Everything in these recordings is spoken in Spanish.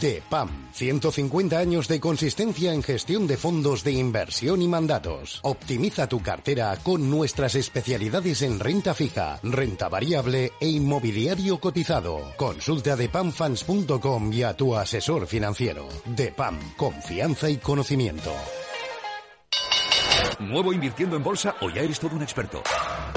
De PAM, 150 años de consistencia en gestión de fondos de inversión y mandatos. Optimiza tu cartera con nuestras especialidades en renta fija, renta variable e inmobiliario cotizado. Consulta de pamfans.com y a tu asesor financiero. De PAM, confianza y conocimiento. ¿Nuevo invirtiendo en bolsa o ya eres todo un experto?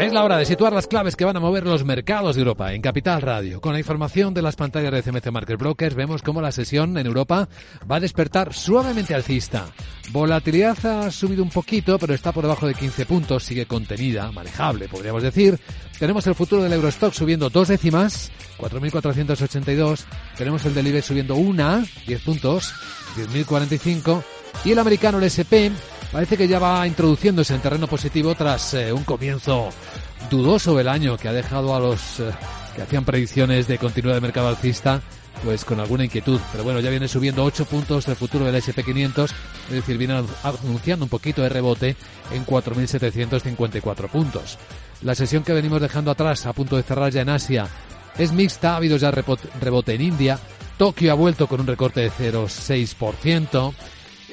Es la hora de situar las claves que van a mover los mercados de Europa en Capital Radio. Con la información de las pantallas de CMC Market Brokers vemos cómo la sesión en Europa va a despertar suavemente alcista. Volatilidad ha subido un poquito, pero está por debajo de 15 puntos, sigue contenida, manejable, podríamos decir. Tenemos el futuro del Eurostock subiendo dos décimas, 4.482. Tenemos el del IBEX subiendo una, 10 puntos, 10.045. Y el americano, el SP, parece que ya va introduciéndose en terreno positivo tras eh, un comienzo dudoso del año que ha dejado a los eh, que hacían predicciones de continuidad de mercado alcista pues con alguna inquietud. Pero bueno, ya viene subiendo 8 puntos el futuro del SP500, es decir, viene anunciando un poquito de rebote en 4.754 puntos. La sesión que venimos dejando atrás, a punto de cerrar ya en Asia, es mixta, ha habido ya rebote en India, Tokio ha vuelto con un recorte de 0,6%,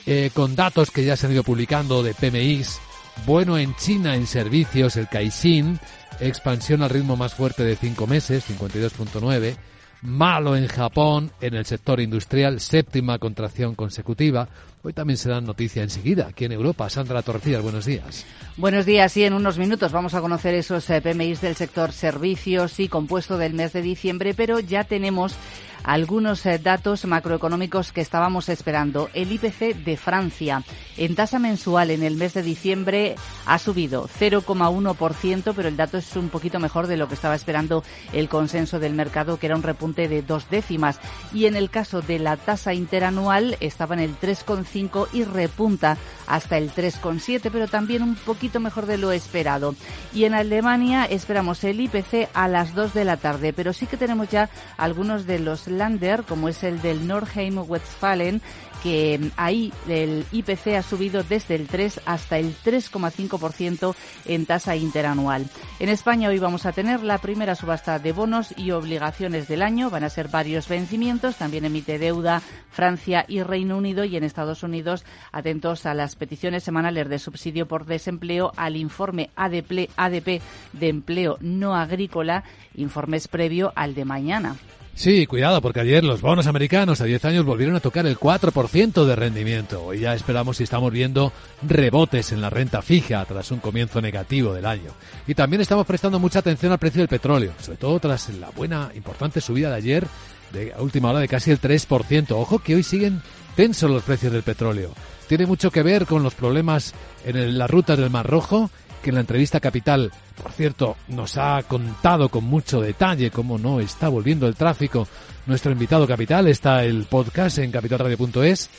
eh, con datos que ya se han ido publicando de PMIs. Bueno en China en servicios, el Caixin, expansión al ritmo más fuerte de cinco meses, 52.9. Malo en Japón, en el sector industrial, séptima contracción consecutiva. Hoy también se dan noticia enseguida aquí en Europa. Sandra Torcillas, buenos días. Buenos días y en unos minutos vamos a conocer esos eh, PMIs del sector servicios y compuesto del mes de diciembre, pero ya tenemos algunos eh, datos macroeconómicos que estábamos esperando. El IPC de Francia en tasa mensual en el mes de diciembre ha subido 0,1%, pero el dato es un poquito mejor de lo que estaba esperando el consenso del mercado, que era un repunte de dos décimas. Y en el caso de la tasa interanual estaba en el 3,5 y repunta hasta el 3,7, pero también un poquito mejor de lo esperado. Y en Alemania esperamos el IPC a las 2 de la tarde, pero sí que tenemos ya algunos de los Lander, como es el del Nordheim-Westfalen, que ahí el IPC ha subido desde el 3 hasta el 3,5% en tasa interanual. En España hoy vamos a tener la primera subasta de bonos y obligaciones del año. Van a ser varios vencimientos. También emite deuda Francia y Reino Unido. Y en Estados Unidos, atentos a las peticiones semanales de subsidio por desempleo, al informe ADP, de empleo no agrícola, informes previo al de mañana. Sí, cuidado, porque ayer los bonos americanos a 10 años volvieron a tocar el 4% de rendimiento. Hoy ya esperamos y estamos viendo rebotes en la renta fija tras un comienzo negativo del año. Y también estamos prestando mucha atención al precio del petróleo, sobre todo tras la buena, importante subida de ayer, de última hora de casi el 3%. Ojo que hoy siguen tensos los precios del petróleo. Tiene mucho que ver con los problemas en las rutas del Mar Rojo que en la entrevista Capital, por cierto, nos ha contado con mucho detalle cómo no está volviendo el tráfico. Nuestro invitado Capital está el podcast en capitalradio.es.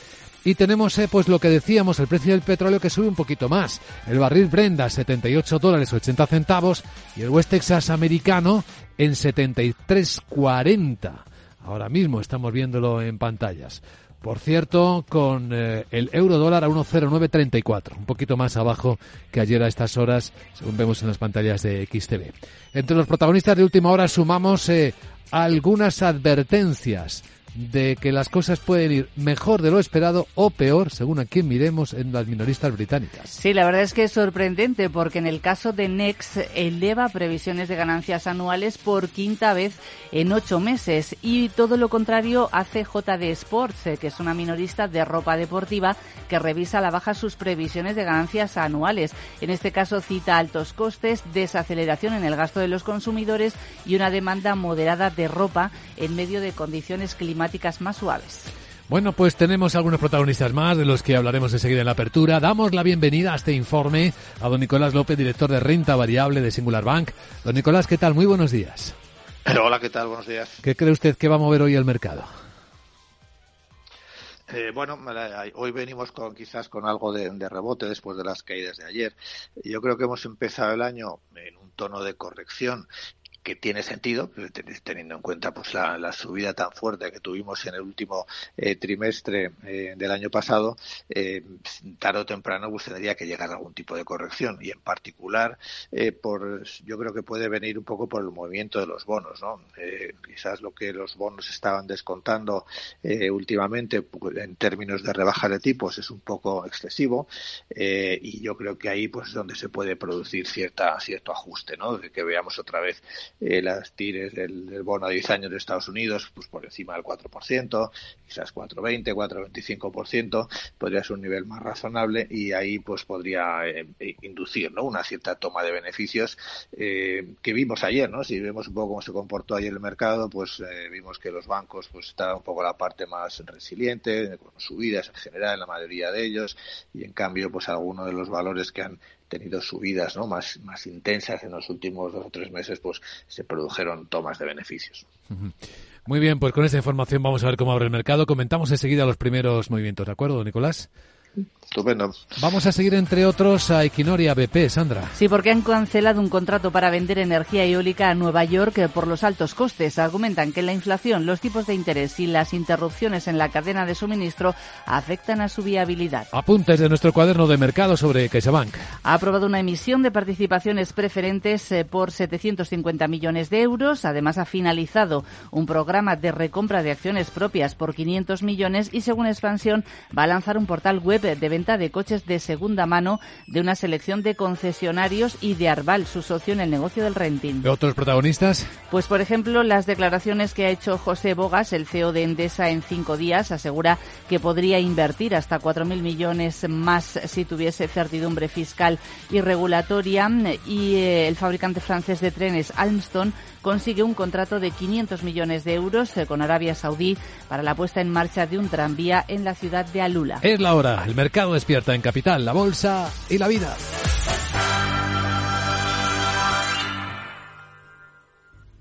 Y tenemos, eh, pues lo que decíamos, el precio del petróleo que sube un poquito más. El barril Brenda 78 dólares 80 centavos y el West Texas americano en 73.40. Ahora mismo estamos viéndolo en pantallas. Por cierto, con eh, el euro dólar a 1,0934, un poquito más abajo que ayer a estas horas, según vemos en las pantallas de XTV. Entre los protagonistas de última hora sumamos eh, algunas advertencias de que las cosas pueden ir mejor de lo esperado o peor, según a quien miremos en las minoristas británicas. Sí, la verdad es que es sorprendente porque en el caso de Next eleva previsiones de ganancias anuales por quinta vez en ocho meses y todo lo contrario hace JD Sports, eh, que es una minorista de ropa deportiva que revisa a la baja sus previsiones de ganancias anuales. En este caso cita altos costes, desaceleración en el gasto de los consumidores y una demanda moderada de ropa en medio de condiciones climáticas más suaves. Bueno, pues tenemos algunos protagonistas más de los que hablaremos enseguida en la apertura. Damos la bienvenida a este informe a don Nicolás López, director de renta variable de Singular Bank. Don Nicolás, ¿qué tal? Muy buenos días. Hola, ¿qué tal? Buenos días. ¿Qué cree usted que va a mover hoy el mercado? Eh, bueno, hoy venimos con quizás con algo de, de, rebote después de las caídas de ayer. Yo creo que hemos empezado el año en un tono de corrección que tiene sentido, teniendo en cuenta pues la, subida tan fuerte que tuvimos en el último eh, trimestre eh, del año pasado, eh, tarde o temprano pues tendría que llegar a algún tipo de corrección y en particular por yo creo que puede venir un poco por el movimiento de los bonos, ¿no? quizás lo que los bonos estaban descontando últimamente pues, en términos de rebaja de tipos es un poco excesivo y yo creo que ahí pues es donde se puede producir cierta cierto ajuste, ¿no? De que veamos otra vez eh, las tires del, bono a 10 años de Estados Unidos pues por encima del 4%, quizás 4,20, 4,25%, podría ser un nivel más razonable y ahí pues podría eh, inducir ¿no? una cierta toma de beneficios eh, que vimos ayer, ¿no? Si vemos un poco cómo se comportó ayer el mercado, pues eh, vimos que los bancos pues está un poco la parte más resiliente, con subidas en general en la mayoría de ellos y en cambio pues algunos de los valores que han tenido subidas ¿no? más, más intensas en los últimos dos o tres meses, pues se produjeron tomas de beneficios. Muy bien, pues con esta información vamos a ver cómo abre el mercado. Comentamos enseguida los primeros movimientos, ¿de acuerdo, Nicolás? Estupendo. Vamos a seguir, entre otros, a Equinoria BP, Sandra. Sí, porque han cancelado un contrato para vender energía eólica a Nueva York por los altos costes. Argumentan que la inflación, los tipos de interés y las interrupciones en la cadena de suministro afectan a su viabilidad. Apuntes de nuestro cuaderno de mercado sobre CaixaBank. Ha aprobado una emisión de participaciones preferentes eh, por 750 millones de euros. Además, ha finalizado un programa de recompra de acciones propias por 500 millones y, según expansión, va a lanzar un portal web de de coches de segunda mano de una selección de concesionarios y de Arval, su socio en el negocio del renting. ¿Otros protagonistas? Pues, por ejemplo, las declaraciones que ha hecho José Bogas, el CEO de Endesa, en cinco días, asegura que podría invertir hasta 4.000 millones más si tuviese certidumbre fiscal y regulatoria. Y eh, el fabricante francés de trenes, Almstom, consigue un contrato de 500 millones de euros eh, con Arabia Saudí para la puesta en marcha de un tranvía en la ciudad de Alula. Es la hora. El mercado despierta en Capital, la bolsa y la vida.